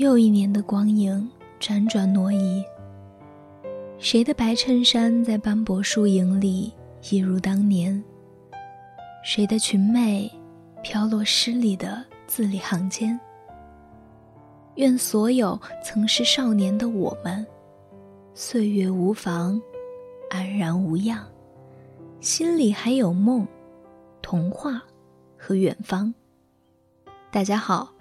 又一年的光影辗转挪移，谁的白衬衫在斑驳树影里一如当年？谁的裙袂飘落诗里的字里行间？愿所有曾是少年的我们，岁月无妨，安然无恙，心里还有梦、童话和远方。大家好。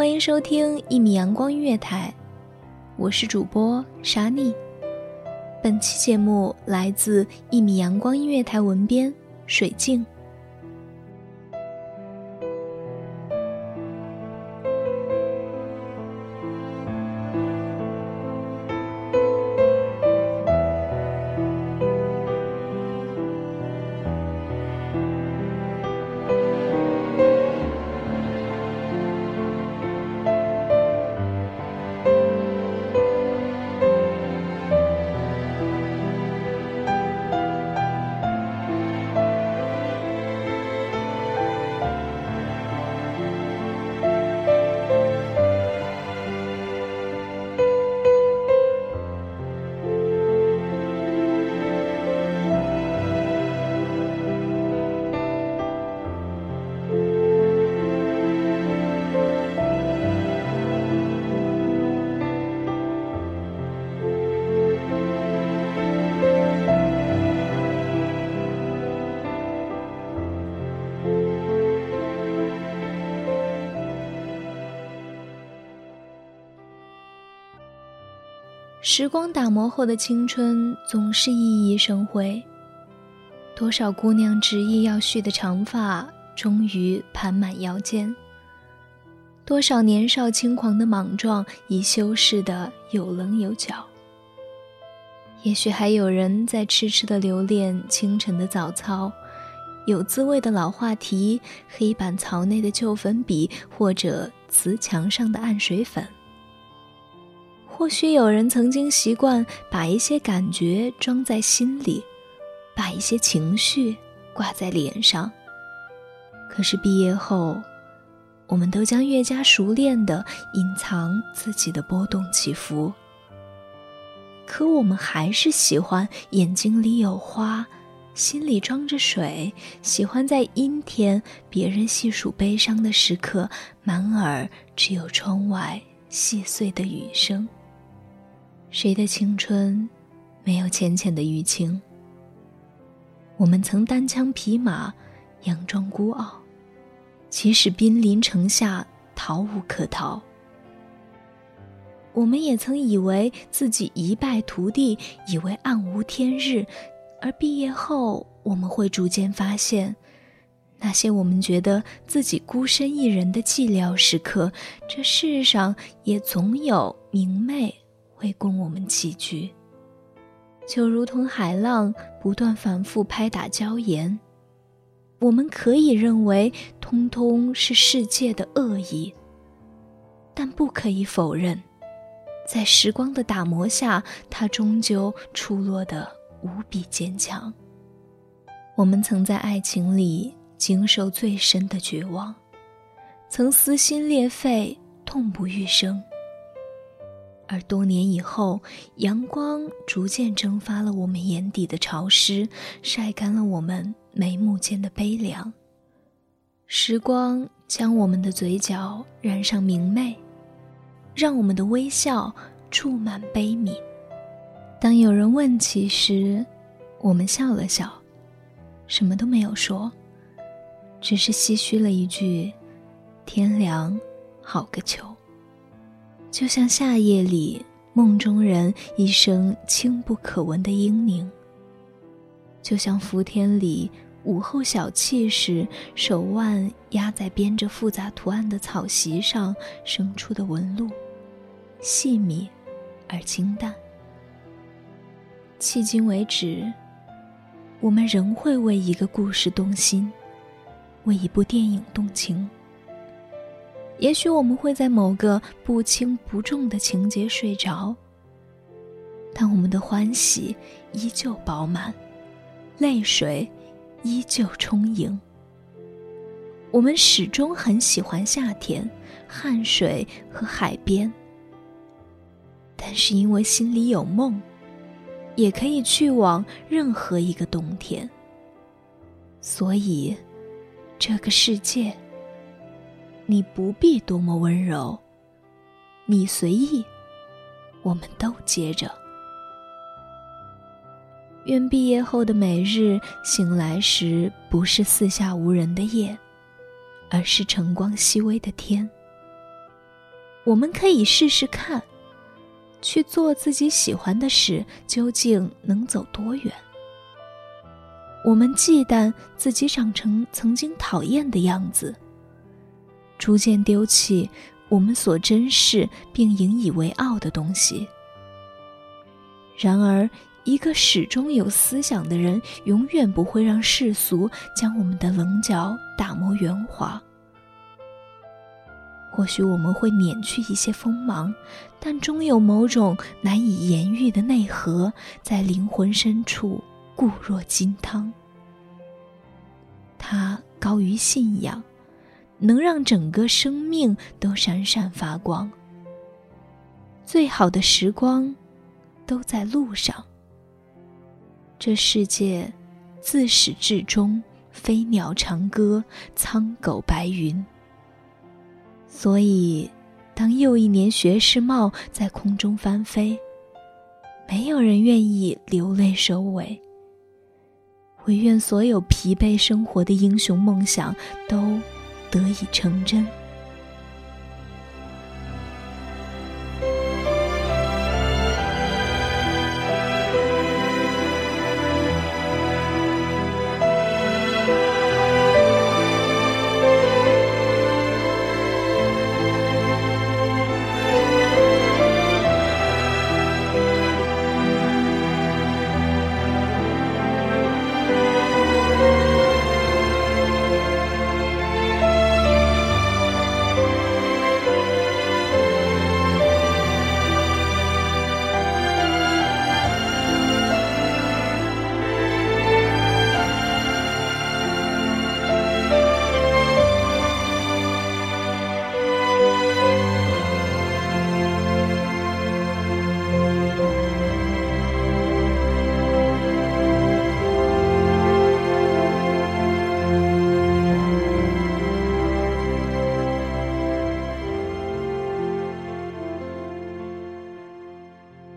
欢迎收听一米阳光音乐台，我是主播莎莉。本期节目来自一米阳光音乐台文编水镜。时光打磨后的青春总是熠熠生辉。多少姑娘执意要蓄的长发，终于盘满腰间；多少年少轻狂的莽撞，已修饰的有棱有角。也许还有人在痴痴的留恋清晨的早操，有滋味的老话题，黑板槽内的旧粉笔，或者瓷墙上的暗水粉。或许有人曾经习惯把一些感觉装在心里，把一些情绪挂在脸上。可是毕业后，我们都将越加熟练地隐藏自己的波动起伏。可我们还是喜欢眼睛里有花，心里装着水，喜欢在阴天别人细数悲伤的时刻，满耳只有窗外细碎的雨声。谁的青春没有浅浅的淤青？我们曾单枪匹马，佯装孤傲，即使濒临城下，逃无可逃。我们也曾以为自己一败涂地，以为暗无天日，而毕业后，我们会逐渐发现，那些我们觉得自己孤身一人的寂寥时刻，这世上也总有明媚。会供我们栖居，就如同海浪不断反复拍打礁岩，我们可以认为通通是世界的恶意，但不可以否认，在时光的打磨下，它终究出落得无比坚强。我们曾在爱情里经受最深的绝望，曾撕心裂肺、痛不欲生。而多年以后，阳光逐渐蒸发了我们眼底的潮湿，晒干了我们眉目间的悲凉。时光将我们的嘴角染上明媚，让我们的微笑注满悲悯。当有人问起时，我们笑了笑，什么都没有说，只是唏嘘了一句：“天凉，好个秋。”就像夏夜里梦中人一声轻不可闻的嘤咛，就像伏天里午后小憩时手腕压在编着复杂图案的草席上生出的纹路，细密而清淡。迄今为止，我们仍会为一个故事动心，为一部电影动情。也许我们会在某个不轻不重的情节睡着，但我们的欢喜依旧饱满，泪水依旧充盈。我们始终很喜欢夏天、汗水和海边，但是因为心里有梦，也可以去往任何一个冬天。所以，这个世界。你不必多么温柔，你随意，我们都接着。愿毕业后的每日醒来时，不是四下无人的夜，而是晨光熹微的天。我们可以试试看，去做自己喜欢的事，究竟能走多远？我们忌惮自己长成曾经讨厌的样子。逐渐丢弃我们所珍视并引以为傲的东西。然而，一个始终有思想的人，永远不会让世俗将我们的棱角打磨圆滑。或许我们会免去一些锋芒，但终有某种难以言喻的内核，在灵魂深处固若金汤。它高于信仰。能让整个生命都闪闪发光。最好的时光，都在路上。这世界，自始至终，飞鸟长歌，苍狗白云。所以，当又一年学士帽在空中翻飞，没有人愿意流泪收尾。唯愿所有疲惫生活的英雄梦想都。得以成真。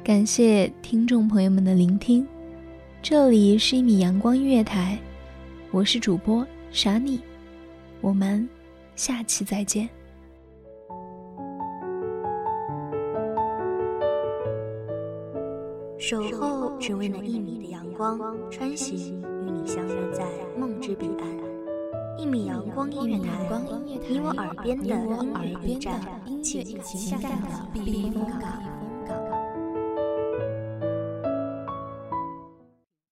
感谢听众朋友们的聆听，这里是一米阳光音乐台，我是主播傻你，我们下期再见。守候只为那一米的阳光，穿行与你相约在梦之彼岸。一米阳光音乐台，你我耳边的音乐驿站，情感的避风港。